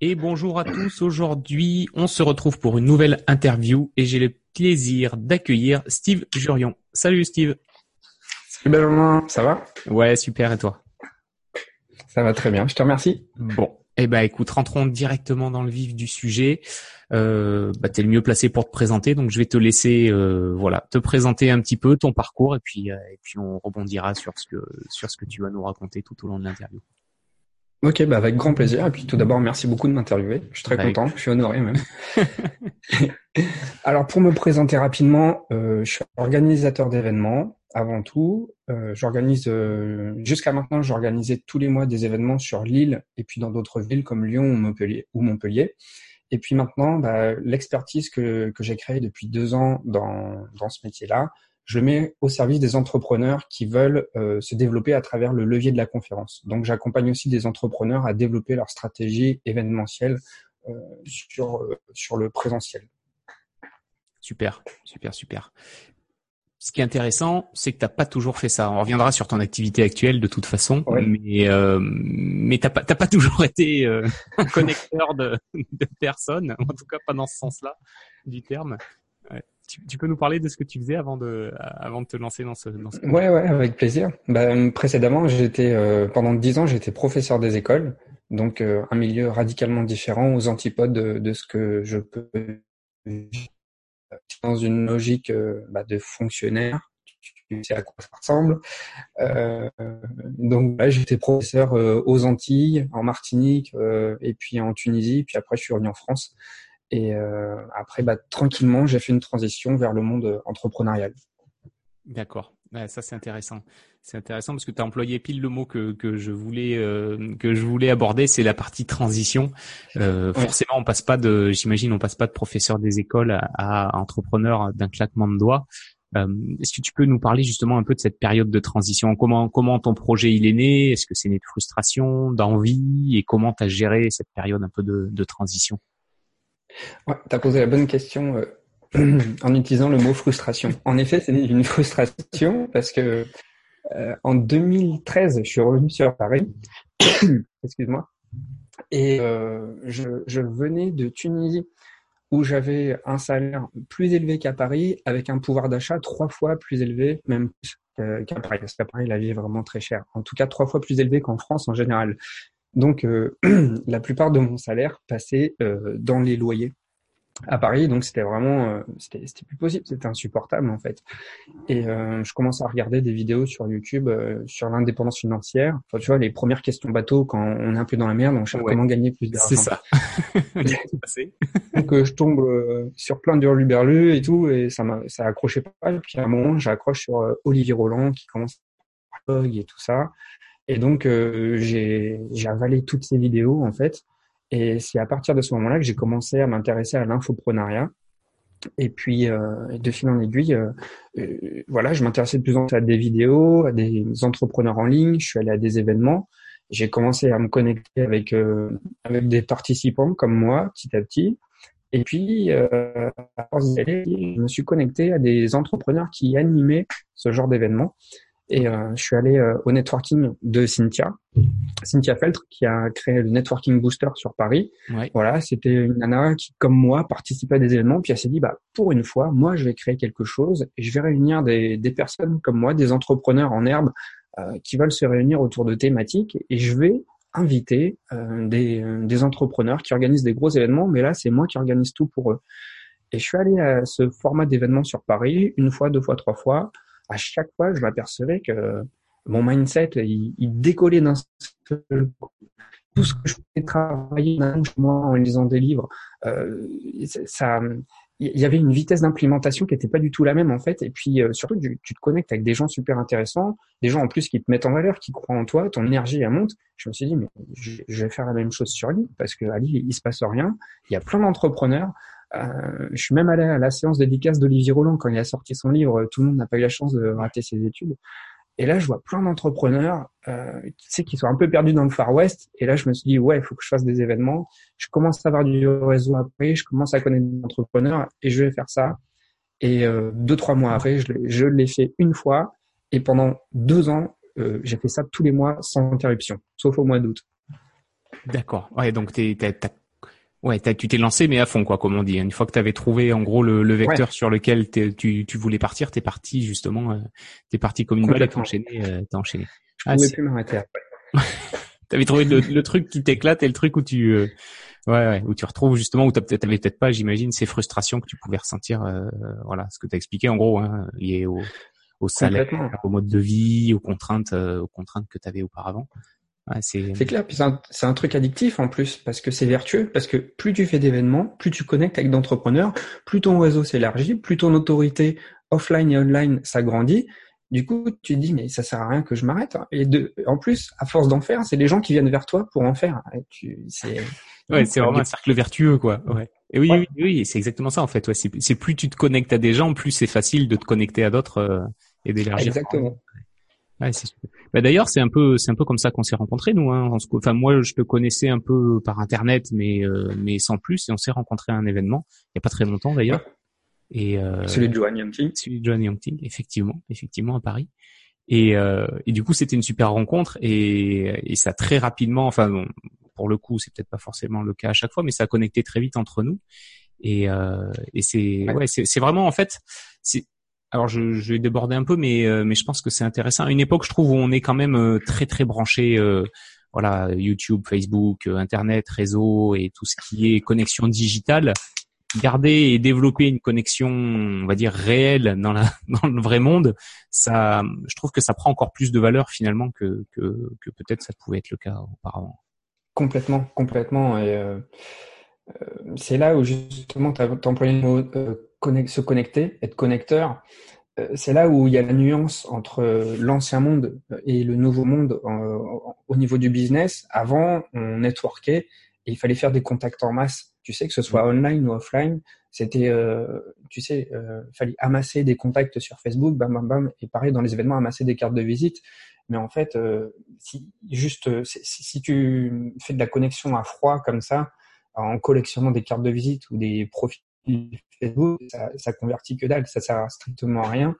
et bonjour à tous. Aujourd'hui, on se retrouve pour une nouvelle interview et j'ai le plaisir d'accueillir Steve Jurion. Salut Steve. Salut Benjamin, ça va? Ouais, super et toi? Ça va très bien, je te remercie. Bon, eh ben écoute, rentrons directement dans le vif du sujet. Euh, bah, tu es le mieux placé pour te présenter, donc je vais te laisser euh, voilà te présenter un petit peu ton parcours et puis euh, et puis on rebondira sur ce que sur ce que tu vas nous raconter tout au long de l'interview. Ok, bah avec grand plaisir. Et puis tout d'abord, merci beaucoup de m'interviewer. Je suis très content, je suis honoré même. Alors pour me présenter rapidement, euh, je suis organisateur d'événements avant tout. Euh, j'organise euh, jusqu'à maintenant, j'organisais tous les mois des événements sur l'île et puis dans d'autres villes comme Lyon ou Montpellier. Ou Montpellier. Et puis maintenant, bah, l'expertise que, que j'ai créée depuis deux ans dans, dans ce métier-là, je le mets au service des entrepreneurs qui veulent euh, se développer à travers le levier de la conférence. Donc j'accompagne aussi des entrepreneurs à développer leur stratégie événementielle euh, sur, euh, sur le présentiel. Super, super, super. Ce qui est intéressant, c'est que tu n'as pas toujours fait ça. On reviendra sur ton activité actuelle de toute façon, mais euh, mais t'as pas pas toujours été un connecteur de, de personnes, en tout cas pas dans ce sens-là du terme. Tu, peux nous parler de ce que tu faisais avant de, avant de te lancer dans ce, dans ce avec plaisir. Bah, précédemment, j'étais euh, pendant dix ans, j'étais professeur des écoles, donc euh, un milieu radicalement différent aux antipodes de, ce que je peux dans une logique euh, bah, de fonctionnaire. Tu sais à quoi ça ressemble. donc là, j'étais professeur aux Antilles, en Martinique, et puis en Tunisie, puis après je suis revenu en France. Et euh, après, bah, tranquillement, j'ai fait une transition vers le monde entrepreneurial. D'accord. ça c'est intéressant. C'est intéressant parce que tu as employé pile le mot que, que je voulais euh, que je voulais aborder, c'est la partie transition. Euh, Forcément, on passe pas de, j'imagine, on passe pas de professeur des écoles à, à entrepreneur d'un claquement de doigts. Euh, Est-ce que tu peux nous parler justement un peu de cette période de transition? Comment comment ton projet il est né? Est-ce que c'est né de frustration, d'envie? Et comment tu as géré cette période un peu de, de transition? Tu as posé la bonne question euh, en utilisant le mot frustration. En effet, c'est une frustration parce que euh, en 2013, je suis revenu sur Paris. Excuse-moi. Et euh, je, je, venais de Tunisie où j'avais un salaire plus élevé qu'à Paris avec un pouvoir d'achat trois fois plus élevé, même qu'à Paris. Parce qu'à Paris, la vie est vraiment très chère. En tout cas, trois fois plus élevé qu'en France en général. Donc, euh, la plupart de mon salaire passait euh, dans les loyers à Paris, donc c'était vraiment, euh, c'était plus possible, c'était insupportable en fait. Et je commence à regarder des vidéos sur YouTube sur l'indépendance financière. Enfin, tu vois, les premières questions bateau quand on est un peu dans la merde, on cherche comment gagner plus d'argent. C'est ça. donc je tombe sur plein de hurluberlus et tout, et ça m'a, ça accrochait pas. Et puis à un moment, j'accroche sur Olivier Roland qui commence à et tout ça. Et donc, euh, j'ai avalé toutes ces vidéos, en fait. Et c'est à partir de ce moment-là que j'ai commencé à m'intéresser à l'infoprenariat. Et puis, euh, de fil en aiguille, euh, euh, voilà, je m'intéressais de plus en plus à des vidéos, à des entrepreneurs en ligne. Je suis allé à des événements. J'ai commencé à me connecter avec avec des participants comme moi, petit à petit. Et puis, à force je me suis connecté à des entrepreneurs qui animaient ce genre d'événements. Et euh, je suis allé euh, au networking de Cynthia, Cynthia Feltre, qui a créé le Networking Booster sur Paris. Voilà, c'était une nana qui, comme moi, participait à des événements. Puis elle s'est dit, bah, pour une fois, moi, je vais créer quelque chose et je vais réunir des, des personnes comme moi, des entrepreneurs en herbe, euh, qui veulent se réunir autour de thématiques et je vais inviter euh, des, des entrepreneurs qui organisent des gros événements. Mais là, c'est moi qui organise tout pour eux. Et je suis allé à ce format d'événement sur Paris, une fois, deux fois, trois fois à chaque fois, je m'apercevais que mon mindset, il, décollait d'un seul coup. Tout ce que je pouvais travailler moi en lisant des livres, euh, ça, il y avait une vitesse d'implémentation qui n'était pas du tout la même en fait. Et puis euh, surtout, tu, te connectes avec des gens super intéressants, des gens en plus qui te mettent en valeur, qui croient en toi, ton énergie elle monte. Je me suis dit mais je, vais faire la même chose sur Lille parce que à Lille il se passe rien. Il y a plein d'entrepreneurs. Euh, je suis même allé à la séance dédicace d'Olivier Roland quand il a sorti son livre. Tout le monde n'a pas eu la chance de rater ses études. Et là, je vois plein d'entrepreneurs, euh, tu sais, qui sont un peu perdus dans le Far West. Et là, je me suis dit, ouais, il faut que je fasse des événements. Je commence à avoir du réseau après, je commence à connaître des entrepreneurs et je vais faire ça. Et euh, deux, trois mois après, je l'ai fait une fois. Et pendant deux ans, j'ai fait ça tous les mois sans interruption, sauf au mois d'août. D'accord. Ouais, donc tu Ouais, tu t'es lancé mais à fond quoi, comme on dit. Une fois que tu avais trouvé en gros le, vecteur sur lequel tu, tu voulais partir, t'es parti justement, euh, t'es parti comme une balle et t'as enchaîné, euh, enchaîné. Je ah, pouvais plus m'arrêter après. t'avais trouvé le, truc qui t'éclate et le truc où tu, euh, ouais, ouais, où tu retrouves justement où t'avais peut-être pas, j'imagine, ces frustrations que tu pouvais ressentir, euh, voilà, ce que t'as expliqué en gros, hein, lié au, au salaire, au mode de vie, aux contraintes, aux contraintes que tu avais auparavant c'est clair, puis c'est un, truc addictif en plus, parce que c'est vertueux, parce que plus tu fais d'événements, plus tu connectes avec d'entrepreneurs, plus ton réseau s'élargit, plus ton autorité offline et online s'agrandit. Du coup, tu te dis, mais ça sert à rien que je m'arrête. Et de, en plus, à force d'en faire, c'est les gens qui viennent vers toi pour en faire. c'est ouais, c'est vraiment un cercle vertueux, quoi. Ouais. Et oui, oui, oui, c'est exactement ça en fait. Ouais, c'est plus tu te connectes à des gens, plus c'est facile de te connecter à d'autres euh, et d'élargir. Exactement. Ouais, bah, d'ailleurs, c'est un peu, c'est un peu comme ça qu'on s'est rencontrés nous. Hein. Enfin, moi, je te connaissais un peu par internet, mais euh, mais sans plus, et on s'est rencontrés à un événement il y a pas très longtemps d'ailleurs. Et euh, celui de Johan Yangting. Celui de Johan Yangting, effectivement, effectivement à Paris. Et, euh, et du coup, c'était une super rencontre et, et ça très rapidement, enfin, bon, pour le coup, c'est peut-être pas forcément le cas à chaque fois, mais ça a connecté très vite entre nous. Et, euh, et c'est, ouais, c'est vraiment en fait, c'est alors je, je, vais déborder un peu, mais euh, mais je pense que c'est intéressant. À une époque, je trouve où on est quand même euh, très très branché, euh, voilà, YouTube, Facebook, Internet, réseau et tout ce qui est connexion digitale. Garder et développer une connexion, on va dire réelle dans la dans le vrai monde, ça, je trouve que ça prend encore plus de valeur finalement que que, que peut-être ça pouvait être le cas auparavant. Complètement, complètement. Et c'est là où justement tu as employé le mot se connecter, être connecteur, euh, c'est là où il y a la nuance entre l'ancien monde et le nouveau monde au niveau du business. Avant, on networkait et il fallait faire des contacts en masse. Tu sais, que ce soit online ou offline, c'était, euh, tu sais, euh, fallait amasser des contacts sur Facebook, bam, bam, bam, et pareil dans les événements, amasser des cartes de visite. Mais en fait, euh, si juste si, tu fais de la connexion à froid comme ça, en collectionnant des cartes de visite ou des profils Facebook, ça, ça convertit que dalle, ça sert strictement à rien.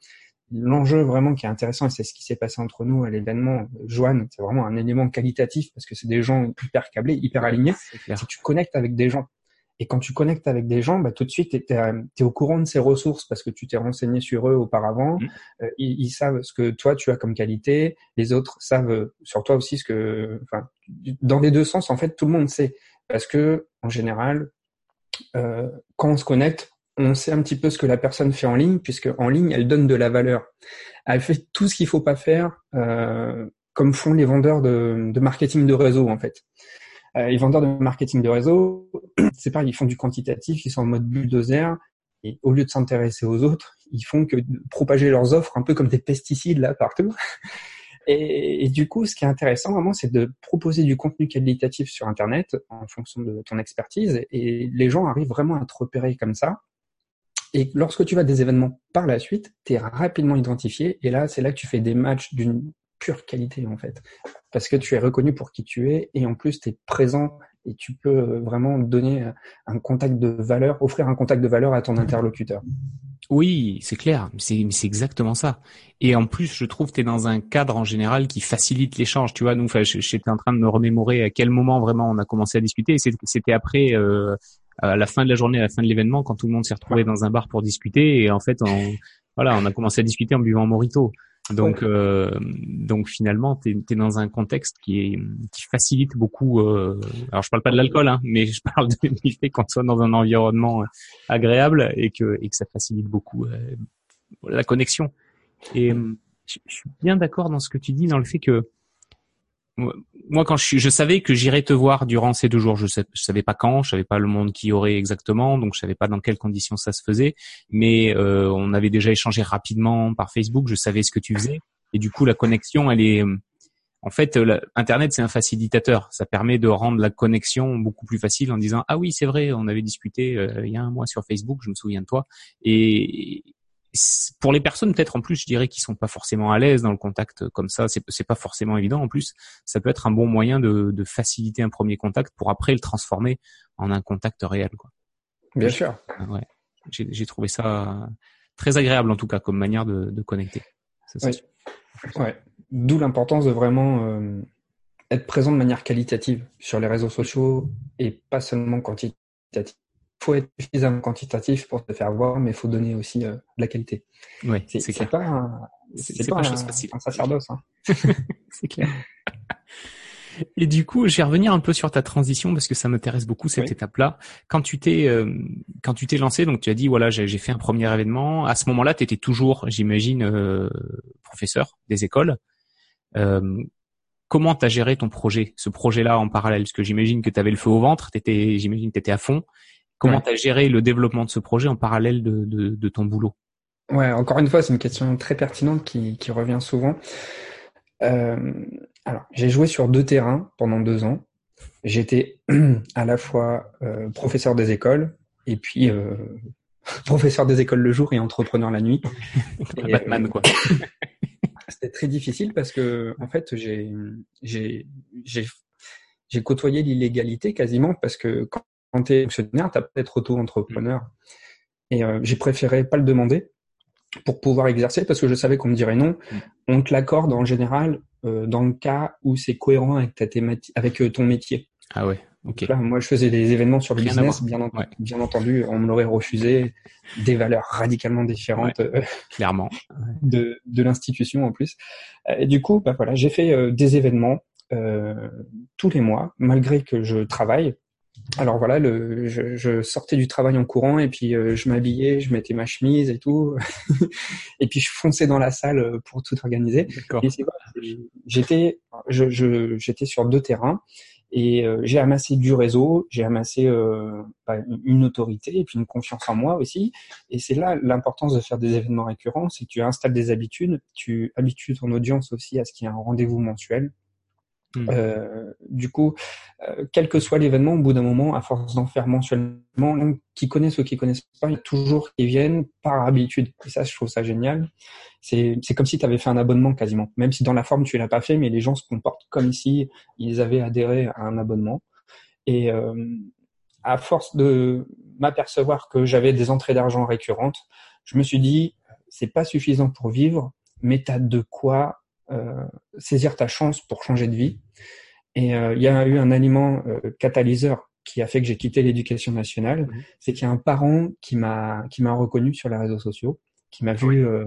L'enjeu vraiment qui est intéressant, et c'est ce qui s'est passé entre nous à l'événement, Joanne, c'est vraiment un élément qualitatif parce que c'est des gens hyper câblés, hyper alignés. Si tu connectes avec des gens, et quand tu connectes avec des gens, bah, tout de suite, tu es, au courant de ces ressources parce que tu t'es renseigné sur eux auparavant. Mm. Euh, ils, ils, savent ce que toi, tu as comme qualité. Les autres savent sur toi aussi ce que... Enfin, dans les deux sens, en fait, tout le monde sait. Parce que, en général, euh, quand on se connecte, on sait un petit peu ce que la personne fait en ligne, puisque en ligne, elle donne de la valeur. Elle fait tout ce qu'il faut pas faire, euh, comme font les vendeurs de, de, marketing de réseau, en fait. Euh, les vendeurs de marketing de réseau, c'est pareil, ils font du quantitatif, ils sont en mode bulldozer, et au lieu de s'intéresser aux autres, ils font que propager leurs offres un peu comme des pesticides là partout. Et, du coup, ce qui est intéressant vraiment, c'est de proposer du contenu qualitatif sur Internet en fonction de ton expertise. Et les gens arrivent vraiment à te repérer comme ça. Et lorsque tu vas à des événements par la suite, tu es rapidement identifié. Et là, c'est là que tu fais des matchs d'une pure qualité, en fait. Parce que tu es reconnu pour qui tu es. Et en plus, tu es présent et tu peux vraiment donner un contact de valeur, offrir un contact de valeur à ton interlocuteur. Oui, c'est clair, c'est exactement ça. Et en plus, je trouve que tu es dans un cadre en général qui facilite l'échange. Tu vois, nous, j'étais en train de me remémorer à quel moment vraiment on a commencé à discuter. C'était après, euh, à la fin de la journée, à la fin de l'événement, quand tout le monde s'est retrouvé dans un bar pour discuter. Et en fait, on, voilà, on a commencé à discuter en buvant un morito. Donc, euh, donc finalement, tu es, dans un contexte qui, est, qui facilite beaucoup. Euh, alors, je parle pas de l'alcool, hein, mais je parle du fait qu'on soit dans un environnement euh, agréable et que, et que ça facilite beaucoup euh, la connexion. Et je, je suis bien d'accord dans ce que tu dis, dans le fait que moi, quand je, je savais que j'irais te voir durant ces deux jours, je, sais, savais pas quand, je savais pas le monde qui y aurait exactement, donc je savais pas dans quelles conditions ça se faisait, mais euh, on avait déjà échangé rapidement par Facebook, je savais ce que tu faisais, et du coup la connexion, elle est, en fait, Internet c'est un facilitateur, ça permet de rendre la connexion beaucoup plus facile en disant ah oui c'est vrai, on avait discuté euh, il y a un mois sur Facebook, je me souviens de toi, et, pour les personnes peut-être en plus, je dirais qu'ils sont pas forcément à l'aise dans le contact comme ça, c'est c'est pas forcément évident. En plus, ça peut être un bon moyen de, de faciliter un premier contact pour après le transformer en un contact réel. Quoi. Bien sûr. Ouais. J'ai trouvé ça très agréable en tout cas comme manière de, de connecter. Oui. Ouais. D'où l'importance de vraiment euh, être présent de manière qualitative sur les réseaux sociaux et pas seulement quantitative faut être suffisamment quantitatif pour te faire voir, mais il faut donner aussi de la qualité. Oui, c'est clair. Pas c'est pas, pas, un, facile. un sacerdoce. Hein. c'est clair. Et du coup, je vais revenir un peu sur ta transition parce que ça m'intéresse beaucoup cette étape-là. Quand tu t'es euh, quand tu t'es lancé, donc tu as dit voilà j'ai fait un premier événement. À ce moment-là, tu étais toujours, j'imagine, euh, professeur des écoles. Euh, comment t'as géré ton projet, ce projet-là en parallèle? Parce que j'imagine que tu avais le feu au ventre, t'étais, j'imagine que tu étais à fond. Comment tu as géré le développement de ce projet en parallèle de, de, de ton boulot? Ouais, encore une fois, c'est une question très pertinente qui, qui revient souvent. Euh, alors, j'ai joué sur deux terrains pendant deux ans. J'étais à la fois euh, professeur des écoles et puis euh, professeur des écoles le jour et entrepreneur la nuit. et, Batman, quoi. C'était très difficile parce que, en fait, j'ai j'ai j'ai côtoyé l'illégalité quasiment parce que quand, quand tu es fonctionnaire, tu as peut-être auto-entrepreneur. Et euh, j'ai préféré pas le demander pour pouvoir exercer parce que je savais qu'on me dirait non. Mm. On te l'accorde en général euh, dans le cas où c'est cohérent avec ta thématique, avec euh, ton métier. Ah ouais. Ok. Là, moi, je faisais des événements sur le business, bien, bien, entendu, on me l'aurait refusé, des valeurs radicalement différentes, clairement, de, de l'institution en plus. Et du coup, bah voilà, j'ai fait des événements tous les mois, malgré que je travaille. Alors voilà, le, je, je, sortais du travail en courant et puis euh, je m'habillais, je mettais ma chemise et tout, et puis je fonçais dans la salle euh, pour tout organiser. J'étais, je, je, j'étais sur deux terrains et euh, j'ai amassé du réseau, j'ai amassé bah, une autorité et puis une confiance en moi aussi. Et c'est là l'importance de faire des événements récurrents, c'est que tu installes des habitudes, tu habitues ton audience aussi à ce qu'il y ait un rendez-vous mensuel Hmm. Euh, du coup, euh, quel que soit l'événement, au bout d'un moment, à force d'en faire mensuellement, qui connaissent ou qui connaissent pas, il y a toujours qui viennent par habitude. Et ça, je trouve ça génial. C'est, comme si tu avais fait un abonnement quasiment. Même si dans la forme, tu l'as pas fait, mais les gens se comportent comme si ils avaient adhéré à un abonnement. Et euh, à force de m'apercevoir que j'avais des entrées d'argent récurrentes, je me suis dit, c'est pas suffisant pour vivre, mais tu as de quoi saisir ta chance pour changer de vie. Et euh, il y a eu un aliment euh, catalyseur qui a fait que j'ai quitté l'éducation nationale, mhm. c'est qu'il y a un parent qui m'a qui m'a reconnu sur les réseaux sociaux, qui m'a vu euh,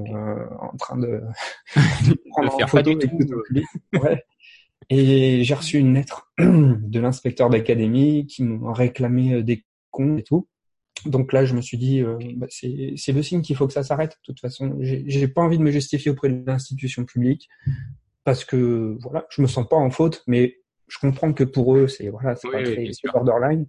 en train de, prendre en photo et, tout, ouais. et j'ai reçu une lettre de l'inspecteur d'académie qui me réclamait des comptes et tout. Donc là, je me suis dit, euh, bah, c'est le signe qu'il faut que ça s'arrête. De toute façon, j'ai pas envie de me justifier auprès de l'institution publique parce que voilà, je me sens pas en faute, mais je comprends que pour eux, c'est voilà, c'est pas très borderline.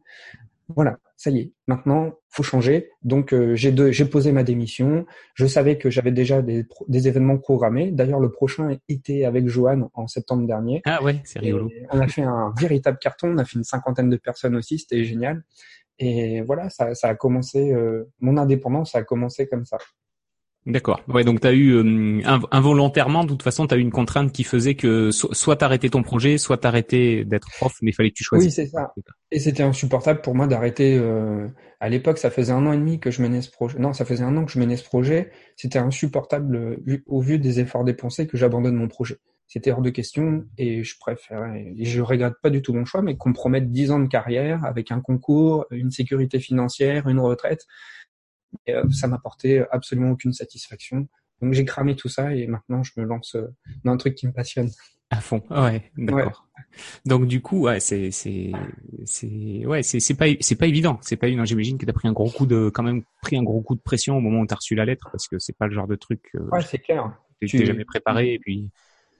Voilà, ça y est. Maintenant, faut changer. Donc euh, j'ai j'ai posé ma démission. Je savais que j'avais déjà des, des événements programmés. D'ailleurs, le prochain était avec Joanne en septembre dernier. Ah ouais, c'est rigolo. on a fait un véritable carton. On a fait une cinquantaine de personnes aussi. C'était génial. Et voilà, ça, ça a commencé, euh, mon indépendance a commencé comme ça. D'accord. Ouais, donc tu as eu euh, involontairement, de toute façon, tu as eu une contrainte qui faisait que soit t'arrêtais ton projet, soit t'arrêtais d'être prof, mais il fallait que tu choisisses. Oui, c'est ça. Et c'était insupportable pour moi d'arrêter. Euh, à l'époque, ça faisait un an et demi que je menais ce projet. Non, ça faisait un an que je menais ce projet. C'était insupportable au vu des efforts dépensés que j'abandonne mon projet c'était hors de question et je préférais, et je regrette pas du tout mon choix, mais qu'on me promette 10 ans de carrière avec un concours, une sécurité financière, une retraite, et, euh, ça m'apportait absolument aucune satisfaction. Donc j'ai cramé tout ça et maintenant je me lance euh, dans un truc qui me passionne. À fond, ouais, d'accord. Donc du coup, ouais, c'est c'est c'est ouais, c'est c'est pas c'est pas évident, c'est pas évident. J'imagine que t'as pris un gros coup de quand même pris un gros coup de pression au moment où t'as reçu la lettre parce que c'est pas le genre de truc. Euh, ouais, c'est clair. Tu t'es jamais préparé et puis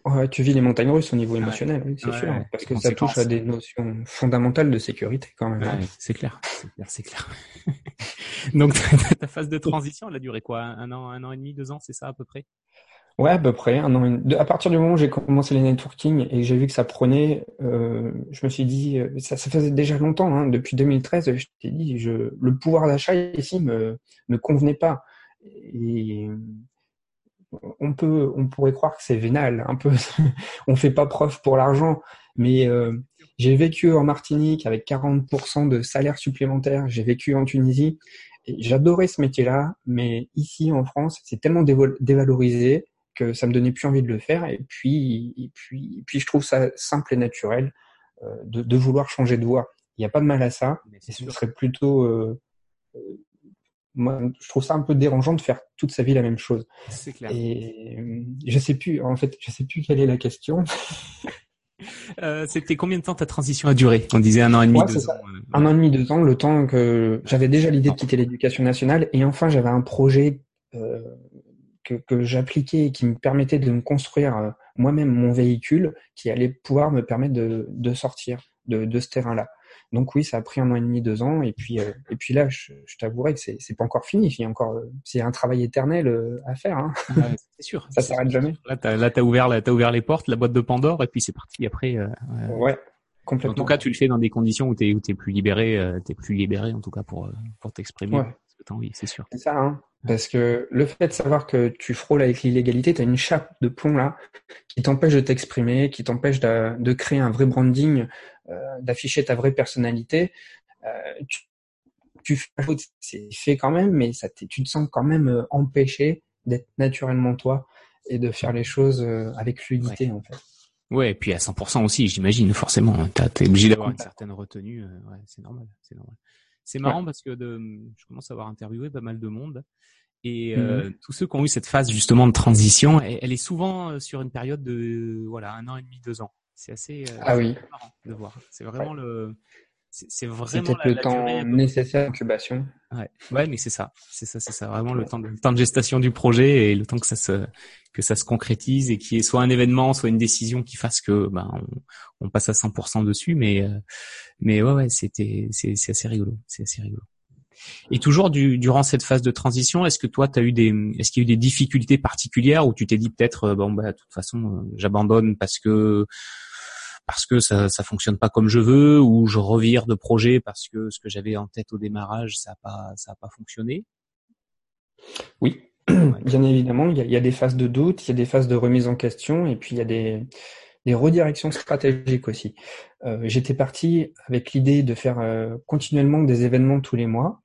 Ouais, tu vis les montagnes russes au niveau émotionnel, oui, c'est sûr, parce que ça touche à des notions fondamentales de sécurité quand même. C'est clair, c'est clair, c'est clair. Donc ta phase de transition, elle a duré quoi? Un an, un an et demi, deux ans, c'est ça à peu près? Ouais, à peu près. Un an. À partir du moment où j'ai commencé les networking et j'ai vu que ça prenait, euh, je me suis dit, euh, ça, ça faisait déjà longtemps, hein, depuis 2013, je t'ai dit, je, le pouvoir d'achat ici me me convenait pas. Et on peut, on pourrait croire que c'est vénal, un peu. on fait pas preuve pour l'argent, mais euh, j'ai vécu en Martinique avec 40% de salaire supplémentaire. J'ai vécu en Tunisie. et J'adorais ce métier-là, mais ici en France, c'est tellement dévalorisé que ça me donnait plus envie de le faire. Et puis, et puis, puis je trouve ça simple et naturel euh, de, de, vouloir changer de voie. il n'y a pas de mal à ça. Et ce serait plutôt, euh, moi, je trouve ça un peu dérangeant de faire toute sa vie la même chose. C'est clair. Et je sais plus, en fait, je sais plus quelle est la question. Euh, C'était combien de temps ta transition a duré? On disait un an et demi, deux ans. Un an et demi, deux ans, le temps que j'avais déjà l'idée de quitter l'éducation nationale, et enfin j'avais un projet euh, que, que j'appliquais et qui me permettait de me construire euh, moi-même mon véhicule, qui allait pouvoir me permettre de, de sortir de, de ce terrain-là. Donc oui, ça a pris un an et demi, deux ans, et puis euh, et puis là, je, je t'avouerai que c'est pas encore fini. Il y a encore euh, c'est un travail éternel euh, à faire. Hein. c'est sûr. ça s'arrête jamais. Là, t'as là t'as ouvert t'as ouvert les portes, la boîte de Pandore, et puis c'est parti. Après. ouais. Complètement. En tout cas, tu le fais dans des conditions où t'es où t'es plus libéré, t'es plus libéré en tout cas pour pour t'exprimer. Ouais. Oui, c'est sûr. C'est ça, hein. Parce que le fait de savoir que tu frôles avec l'illégalité, tu as une chape de plomb là qui t'empêche de t'exprimer, qui t'empêche de, de, créer un vrai branding, euh, d'afficher ta vraie personnalité. Euh, tu, tu fais c'est fait quand même, mais ça tu te sens quand même euh, empêché d'être naturellement toi et de faire les choses avec fluidité ouais. en fait. Ouais, et puis à 100% aussi, j'imagine forcément. T'es obligé d'avoir une certaine retenue. ouais, c'est normal, c'est normal. C'est marrant ouais. parce que de, je commence à avoir interviewé pas mal de monde et euh, mmh. tous ceux qui ont eu cette phase justement de transition, elle, elle, est souvent sur une période de voilà un an et demi, deux ans. C'est assez euh, ah oui. marrant de voir. C'est vraiment ouais. le c'est vraiment peut-être le temps durée, nécessaire d'incubation. Ouais, ouais, mais c'est ça, c'est ça, c'est ça, vraiment le temps, de, le temps de gestation du projet et le temps que ça se que ça se concrétise et qu'il y ait soit un événement, soit une décision qui fasse que ben on, on passe à 100% dessus. Mais euh, mais ouais, ouais, c'était c'est c'est assez rigolo, c'est assez rigolo. Et toujours du, durant cette phase de transition, est-ce que toi, as eu des, est-ce qu'il y a eu des difficultés particulières où tu t'es dit peut-être, bon bah de toute façon, j'abandonne parce que parce que ça ça fonctionne pas comme je veux ou je revire de projet parce que ce que j'avais en tête au démarrage ça a pas ça a pas fonctionné? Oui ouais. bien évidemment il y, a, il y, a, des phases de doute il y a des phases de remise en question et puis il y a des des redirections stratégiques aussi euh, j'étais parti avec l'idée de faire euh, continuellement des événements tous les mois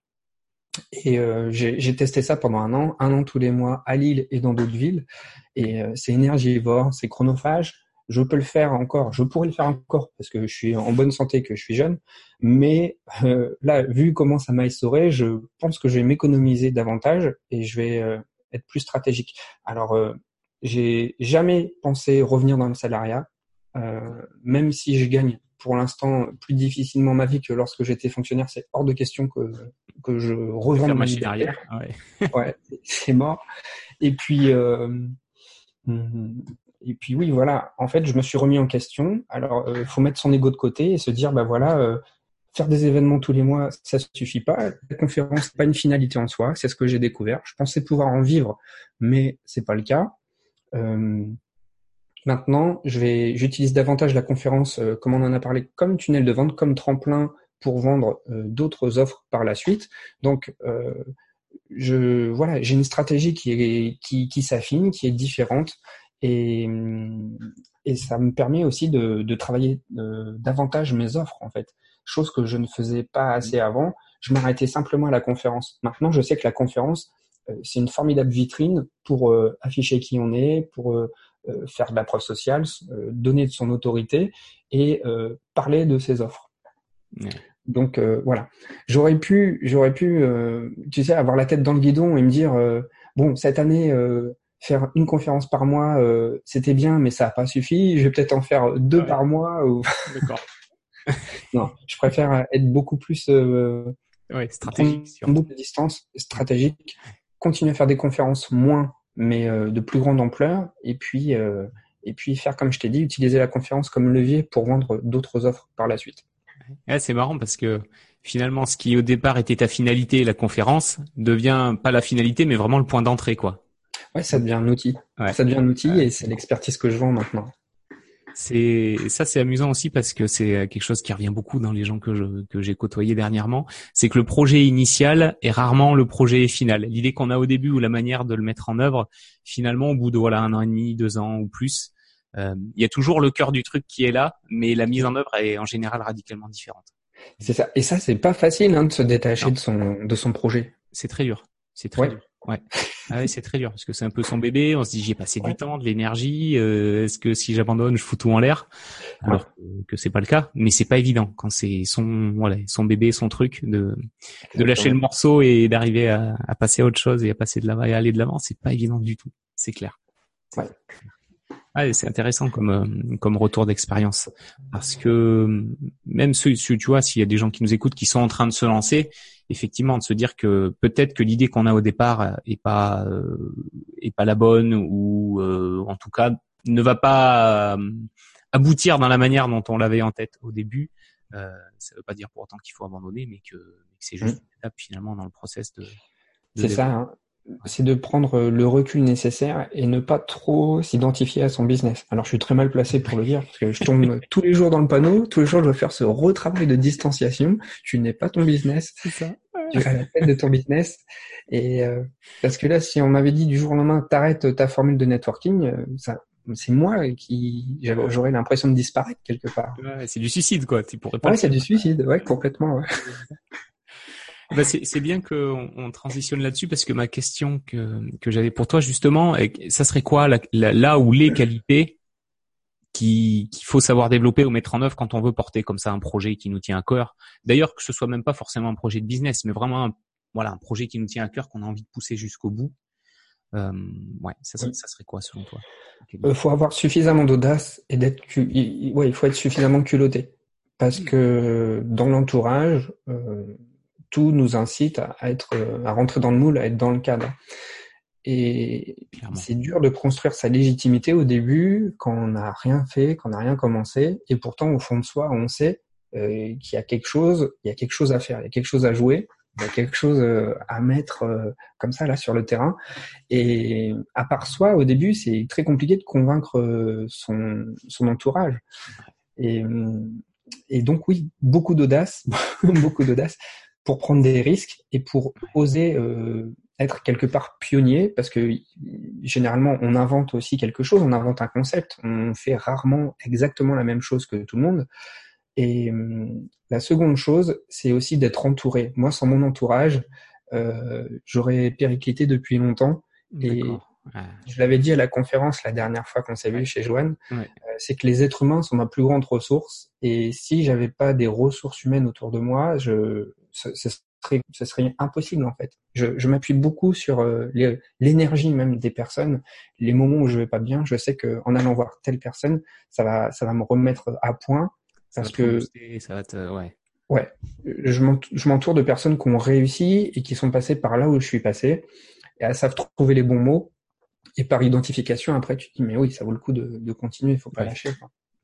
et euh, j'ai testé ça pendant un an un an tous les mois à Lille et dans d'autres villes et euh, c'est énergivore c'est chronophage je peux le faire encore, je pourrais le faire encore parce que je suis en bonne santé, que je suis jeune, mais euh, là, vu comment ça m'a essoré, je pense que je vais m'économiser davantage et je vais euh, être plus stratégique. Alors, euh, j'ai jamais pensé revenir dans le salariat, euh, même si je gagne pour l'instant plus difficilement ma vie que lorsque j'étais fonctionnaire, c'est hors de question que que je revende ma machine arrière. Ouais, ouais c'est mort. Et puis. Euh, et puis oui, voilà. En fait, je me suis remis en question. Alors, il euh, faut mettre son ego de côté et se dire, bah voilà, euh, faire des événements tous les mois, ça suffit pas. La conférence, pas une finalité en soi. C'est ce que j'ai découvert. Je pensais pouvoir en vivre, mais c'est pas le cas. Euh, maintenant, je vais, j'utilise davantage la conférence, euh, comme on en a parlé, comme tunnel de vente, comme tremplin pour vendre euh, d'autres offres par la suite. Donc, je, voilà, j'ai une stratégie qui est, qui, qui s'affine, qui est différente. Et, et ça me permet aussi de, de travailler euh, davantage mes offres, en fait. Chose que je ne faisais pas assez avant. Je m'arrêtais simplement à la conférence. Maintenant, je sais que la conférence, euh, c'est une formidable vitrine pour euh, afficher qui on est, pour euh, faire de la preuve sociale, euh, donner de son autorité et parler de ses offres. Ouais. Donc voilà, j'aurais pu, j'aurais pu, tu sais, avoir la tête dans le guidon et me dire bon cette année faire une conférence par mois, euh, c'était bien, mais ça n'a pas suffi. Je vais peut-être en faire deux ouais. par mois. Ou... D'accord. non, je préfère être beaucoup plus euh, ouais, stratégique, beaucoup de distance, stratégique. Continuer à faire des conférences moins, mais euh, de plus grande ampleur, et puis euh, et puis faire comme je t'ai dit, utiliser la conférence comme levier pour vendre d'autres offres par la suite. Ouais, c'est marrant parce que finalement, ce qui au départ était ta finalité, la conférence, devient pas la finalité, mais vraiment le point d'entrée, quoi. Ouais, ça devient un outil. Ouais. Ça devient un outil et c'est l'expertise que je vends maintenant. C'est ça, c'est amusant aussi parce que c'est quelque chose qui revient beaucoup dans les gens que je que j'ai côtoyés dernièrement. C'est que le projet initial est rarement le projet final. L'idée qu'on a au début ou la manière de le mettre en œuvre, finalement, au bout de voilà un an et demi, deux ans ou plus, euh, il y a toujours le cœur du truc qui est là, mais la mise en œuvre est en général radicalement différente. C'est ça. Et ça, c'est pas facile hein, de se détacher non. de son de son projet. C'est très dur. C'est très ouais. dur. Ouais. Ah ouais, c'est très dur parce que c'est un peu son bébé. On se dit j'y ai passé ouais. du temps, de l'énergie. Euh, Est-ce que si j'abandonne, je fous tout en l'air? Alors que, c'est pas le cas. Mais c'est pas évident quand c'est son voilà son bébé, son truc de de lâcher le morceau et d'arriver à, à, passer à autre chose et à passer de l'avant et à aller de l'avant. C'est pas évident du tout. C'est clair. Ouais. Ah, c'est intéressant comme euh, comme retour d'expérience parce que même ceux, tu vois, s'il y a des gens qui nous écoutent qui sont en train de se lancer, effectivement, de se dire que peut-être que l'idée qu'on a au départ est pas euh, est pas la bonne ou euh, en tout cas ne va pas aboutir dans la manière dont on l'avait en tête au début. Euh, ça ne veut pas dire pour autant qu'il faut abandonner, mais que, c'est juste mmh. une étape finalement dans le process de. c'est ça. Hein c'est de prendre le recul nécessaire et ne pas trop s'identifier à son business. Alors je suis très mal placé pour le dire parce que je tombe tous les jours dans le panneau, tous les jours je dois faire ce retravail de distanciation. Tu n'es pas ton business. C'est ça. Tu fais la peine de ton business. Et euh, parce que là, si on m'avait dit du jour au lendemain, t'arrêtes ta formule de networking, euh, ça, c'est moi qui j'aurais l'impression de disparaître quelque part. Ouais, c'est du suicide quoi. Tu pourrais pas. Ouais, c'est du suicide. Ouais, complètement. Ouais. Bah c'est bien qu'on on transitionne là-dessus parce que ma question que, que j'avais pour toi justement, ça serait quoi la, là où les qualités qu'il faut savoir développer ou mettre en œuvre quand on veut porter comme ça un projet qui nous tient à cœur? D'ailleurs que ce soit même pas forcément un projet de business, mais vraiment un, voilà un projet qui nous tient à cœur qu'on a envie de pousser jusqu'au bout. Euh, ouais, ça, ça, serait quoi selon toi? Il euh, faut avoir suffisamment d'audace et d'être, ouais, il faut être suffisamment culotté parce que dans l'entourage, euh, tout nous incite à, être, à rentrer dans le moule, à être dans le cadre. Et c'est dur de construire sa légitimité au début quand on n'a rien fait, quand on n'a rien commencé. Et pourtant, au fond de soi, on sait euh, qu'il y a quelque chose, il y a quelque chose à faire, il y a quelque chose à jouer, il y a quelque chose euh, à mettre euh, comme ça là sur le terrain. Et à part soi, au début, c'est très compliqué de convaincre son, son entourage. Et, et donc oui, beaucoup d'audace, beaucoup d'audace pour prendre des risques et pour oser euh, être quelque part pionnier, parce que généralement on invente aussi quelque chose, on invente un concept, on fait rarement exactement la même chose que tout le monde. Et hum, la seconde chose, c'est aussi d'être entouré. Moi, sans mon entourage, euh, j'aurais périclité depuis longtemps. Et je l'avais dit à la conférence la dernière fois qu'on s'est vu chez Joanne, euh, c'est que les êtres humains sont ma plus grande ressource. Et si j'avais pas des ressources humaines autour de moi, je, ce, serait, ce serait impossible en fait. Je, je m'appuie beaucoup sur euh, l'énergie même des personnes. Les moments où je vais pas bien, je sais que en allant voir telle personne, ça va, ça va me remettre à point parce que ça va te, ouais. Ouais, je m'entoure de personnes qui ont réussi et qui sont passées par là où je suis passé et elles savent trouver les bons mots. Et par identification, après, tu te dis, mais oui, ça vaut le coup de, de continuer, il faut pas lâcher. Tu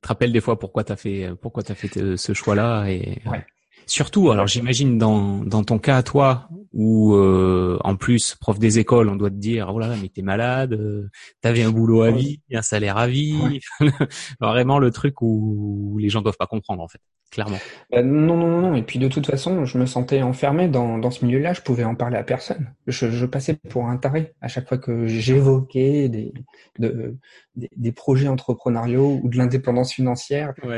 te rappelles des fois pourquoi tu as fait, pourquoi as fait euh, ce choix-là et ouais. Surtout, alors j'imagine dans, dans ton cas à toi, où euh, en plus prof des écoles, on doit te dire oh là là mais t'es malade, euh, t'avais un boulot à vie, un salaire à vie, vraiment le truc où les gens doivent pas comprendre en fait, clairement. Bah, non non non et puis de toute façon je me sentais enfermé dans, dans ce milieu-là, je pouvais en parler à personne, je, je passais pour un taré à chaque fois que j'évoquais des, de, des, projets entrepreneuriaux ou de l'indépendance financière. Ouais.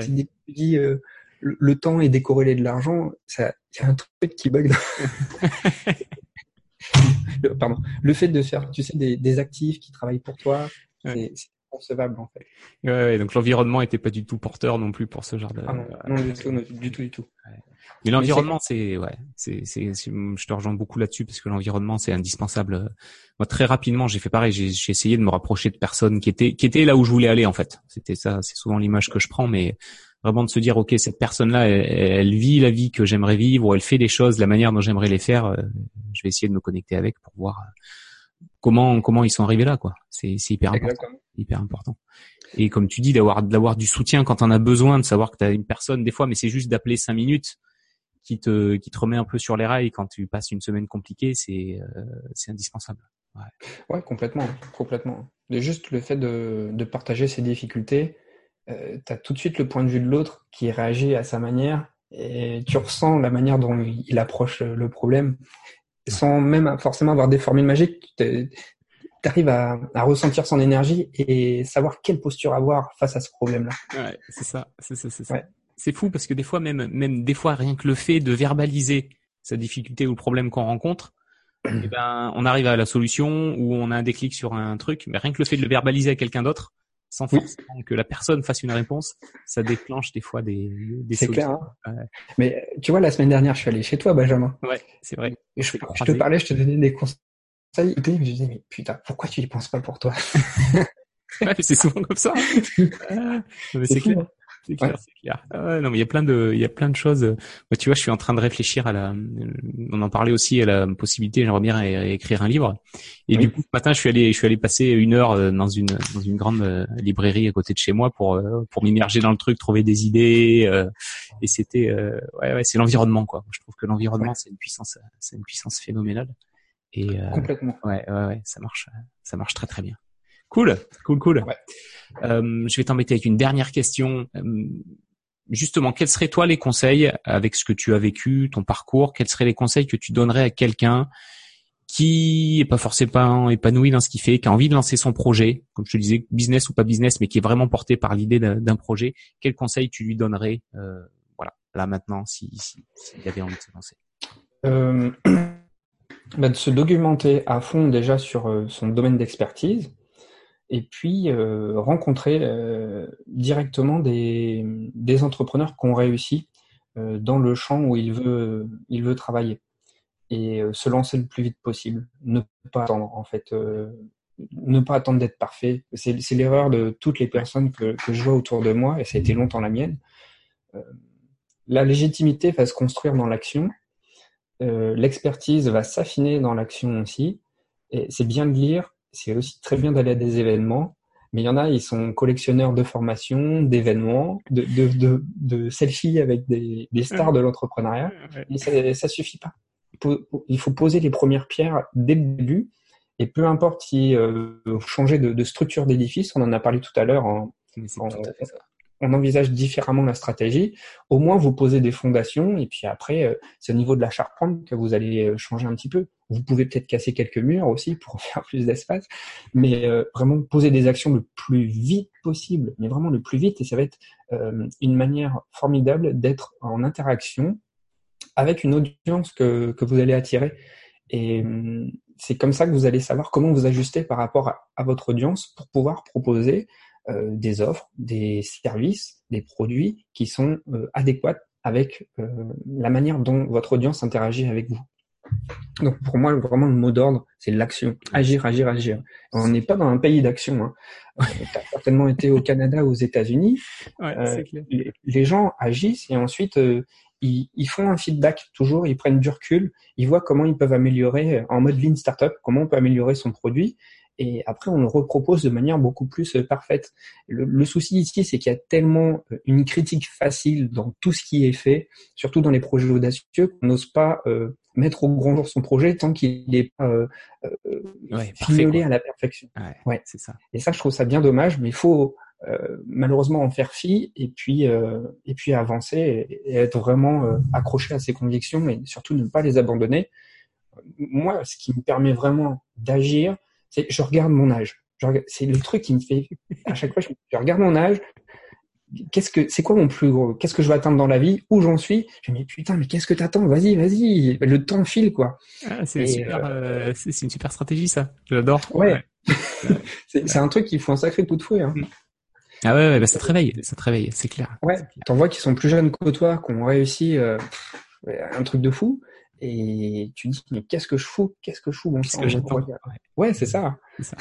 euh, le, temps est décorrélé de l'argent, ça, il y a un truc qui bug. le, pardon. Le fait de faire, tu sais, des, des actifs qui travaillent pour toi, c'est concevable en fait. Ouais, donc l'environnement était pas du tout porteur non plus pour ce genre de. Ah non, non, du tout, du tout, du tout. Mais l'environnement, c'est ouais, c'est c'est je te rejoins beaucoup là-dessus parce que l'environnement c'est indispensable. Moi très rapidement, j'ai fait pareil, j'ai essayé de me rapprocher de personnes qui étaient qui étaient là où je voulais aller en fait. C'était ça, c'est souvent l'image que je prends, mais vraiment de se dire ok cette personne-là elle, vit la vie que j'aimerais vivre ou elle fait des choses de la manière dont j'aimerais les faire euh, je vais essayer de me connecter avec pour voir euh, comment comment ils sont arrivés là quoi. C'est c'est hyper important. Hyper important. Et comme tu dis d'avoir d'avoir du soutien quand on a besoin de savoir que tu as une personne des fois mais c'est juste d'appeler cinq minutes qui te qui te remet un peu sur les rails quand tu passes une semaine compliquée c'est euh, c'est indispensable. Ouais. ouais complètement complètement. Et juste le fait de de partager ses difficultés euh, tu as tout de suite le point de vue de l'autre qui réagit à sa manière et tu ressens la manière dont il approche le problème sans même forcément avoir des formules magiques. Tu arrives à, à, ressentir son énergie et savoir quelle posture avoir face à ce problème-là. Ouais, c'est ça, c'est ça, c'est ça. C'est fou parce que des fois même, même des fois rien que le fait de verbaliser sa difficulté ou le problème qu'on rencontre, eh ben, on arrive à la solution ou on a un déclic sur un truc, mais rien que le fait de le verbaliser à quelqu'un d'autre, sans forcément que la personne fasse une réponse, ça déclenche des fois des, des C'est clair. Hein. Mais tu vois, la semaine dernière, je suis allé chez toi, Benjamin. Ouais, c'est vrai. je, te parlais, je te donnais des conseils. Je me disais, mais putain, pourquoi tu y penses pas pour toi? Ouais, c'est souvent comme ça. Hein. c'est clair. Hein. C'est clair, c'est clair. Ah non, mais il y a plein de, il y a plein de choses. Moi, tu vois, je suis en train de réfléchir à la, on en parlait aussi à la possibilité, j'aimerais bien écrire un livre. Et du coup, ce matin, je suis allé, je suis allé passer une heure euh, dans une, dans une grande euh, librairie à côté de chez moi pour, euh, pour m'immerger dans le truc, trouver des idées. et c'était, ouais, ouais, c'est l'environnement, quoi. Je trouve que l'environnement, c'est une puissance, c'est une puissance phénoménale. Et, Complètement. Ouais, ouais, ouais, ça marche, ça marche très, très bien. Cool, cool, cool. Euh, je vais t'embêter avec une dernière question. Euh, justement, quels seraient toi les conseils avec ce que tu as vécu, ton parcours Quels seraient les conseils que tu donnerais à quelqu'un qui est pas forcément épanoui dans ce qu'il fait, qui a envie de lancer son projet, comme je te disais, business ou pas business, mais qui est vraiment porté par l'idée d'un projet, quels conseils tu lui donnerais, euh, voilà, là maintenant, s'il si, si, avait envie de se lancer? Euh, bah De se documenter à fond déjà sur son domaine d'expertise, et puis euh, rencontrer euh, directement des, des, entrepreneurs qui ont réussi euh, dans le champ où il veut, il veut travailler et se lancer le plus vite possible. Ne pas attendre, en fait. ne pas attendre d'être parfait. C'est l'erreur de toutes les personnes que, que, je vois autour de moi, et ça a été longtemps la mienne. la légitimité va se construire dans l'action. L'expertise va s'affiner dans l'action aussi. Et c'est bien de lire c'est aussi très bien d'aller à des événements, mais il y en a, ils sont collectionneurs de formations, d'événements, de, de, de, de, selfies avec des, des stars de l'entrepreneuriat. Et ça, ça suffit pas. Il faut poser les premières pierres dès le début. Et peu importe si euh, changer de, de structure d'édifice, on en a parlé tout à l'heure en, en, on envisage différemment la stratégie, au moins vous posez des fondations et puis après, euh, c'est au niveau de la charpente que vous allez euh, changer un petit peu. Vous pouvez peut-être casser quelques murs aussi pour faire plus d'espace, mais euh, vraiment poser des actions le plus vite possible, mais vraiment le plus vite et ça va être une manière formidable d'être en interaction avec une audience que, que vous allez attirer. Et hum, c'est comme ça que vous allez savoir comment vous ajuster par rapport à votre audience pour pouvoir proposer euh, des offres, des services, des produits qui sont euh, adéquats avec euh, la manière dont votre audience interagit avec vous. Donc pour moi, vraiment le mot d'ordre, c'est l'action. Agir, agir, agir. On n'est pas dans un pays d'action. Hein. tu as certainement été au Canada aux États-Unis. Ouais, les, les, gens agissent et ensuite ils, ils, font un feedback toujours, ils prennent du recul, ils voient comment ils peuvent améliorer en mode lean startup, comment on peut améliorer son produit et après on le repropose de manière beaucoup plus euh, parfaite. Le, souci ici, c'est qu'il y a tellement euh, une critique facile dans tout ce qui est fait, surtout dans les projets audacieux, qu'on n'ose pas euh, mettre au grand jour son projet tant qu'il n'est pas euh, à la perfection. Ouais, c'est ça. Et ça, je trouve ça bien dommage, mais il faut malheureusement en faire fi et puis et puis avancer et, être vraiment accroché à ses convictions et surtout ne pas les abandonner. Moi, ce qui me permet vraiment d'agir, c'est je regarde mon âge. C'est le truc qui me fait à chaque fois je, regarde mon âge. Qu'est-ce que c'est quoi mon plus gros Qu'est-ce que je veux atteindre dans la vie Où j'en suis? Je me dis putain mais qu'est-ce que t'attends? Vas-y vas-y le temps file quoi. Ah, c'est super, euh, euh, une super stratégie ça. J'adore. Ouais. c'est un truc qui faut un sacré coup de fouet. Hein. Ah ouais, ouais bah ça te réveille, ça te réveille, c'est clair. Ouais. T'en vois qui sont plus jeunes que toi, qui ont réussi euh, un truc de fou et tu dis mais qu'est-ce que je fous? Qu'est-ce que je fous? Bon Ouais, c'est ça. ça.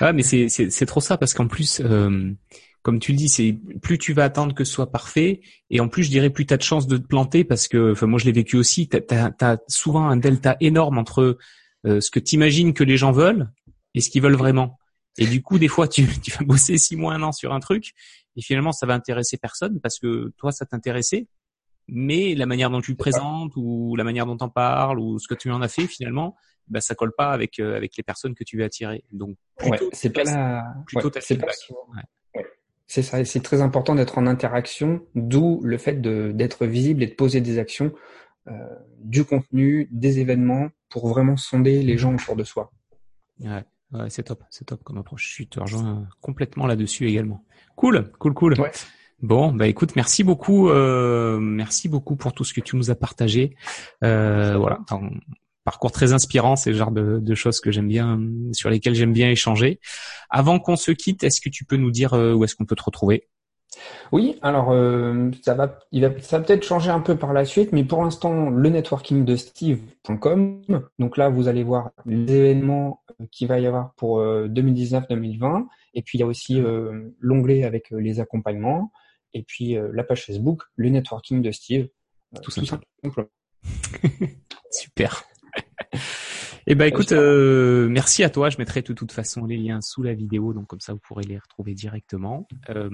Ah mais c'est c'est trop ça parce qu'en plus euh, comme tu le dis, c'est plus tu vas attendre que ce soit parfait, et en plus je dirais plus tu as de chances de te planter parce que, enfin moi je l'ai vécu aussi, tu as, souvent un delta énorme entre euh, ce que tu imagines que les gens veulent et ce qu'ils veulent vraiment. Et du coup, des fois, tu, tu vas bosser six mois, un an sur un truc, et finalement ça va intéresser personne parce que toi ça t'intéressait, mais la manière dont tu le présentes ou la manière dont tu en parles ou ce que tu en as fait finalement, bah ça colle pas avec euh, avec les personnes que tu veux attirer. Donc c'est pas la plutôt c'est C'est ça, c'est très important d'être en interaction, d'où le fait de d'être visible et de poser des actions, euh, du contenu, des événements pour vraiment sonder les gens autour de soi. Ouais, ouais c'est top, c'est top comme approche. Je te rejoins complètement là-dessus également. Cool, cool, cool. Ouais. Bon, bah écoute, merci beaucoup, euh, merci beaucoup pour tout ce que tu nous as partagé. Euh, voilà, parcours très inspirant, c'est le genre de, de choses que j'aime bien, sur lesquelles j'aime bien échanger. Avant qu'on se quitte, est-ce que tu peux nous dire où est-ce qu'on peut te retrouver? Oui, alors euh, ça va, il va, ça va peut-être changer un peu par la suite, mais pour l'instant, le networking de Steve.com. Donc là, vous allez voir les événements euh, qu'il va y avoir pour 2019-2020, euh, et puis il y a aussi l'onglet avec les accompagnements, et puis la page Facebook, le networking de Steve. tout, tout simplement. Super. Eh ben écoute, euh, merci à toi. Je mettrai de toute façon les liens sous la vidéo, donc comme ça vous pourrez les retrouver directement. Euh,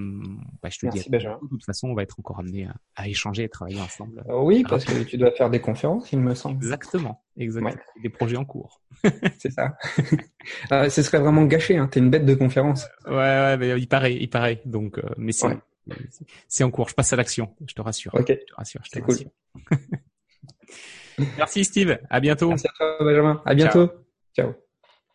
bah, je te dis, de toute façon, on va être encore amené à, échanger et travailler ensemble. Euh, oui, parce que tu dois faire des conférences, il me semble. Exactement, exactement. Des projets en cours. C'est ça. Ah, ce serait vraiment gâché. Hein. T'es une bête de conférence. Ouais, ouais, mais il paraît, il paraît. Donc, mais c'est, c'est en cours. Je passe à l'action. Je te rassure. Ok. Je te rassure. Je te rassure. Cool. Merci Steve, à bientôt. Merci à toi Benjamin, à bientôt. Ciao.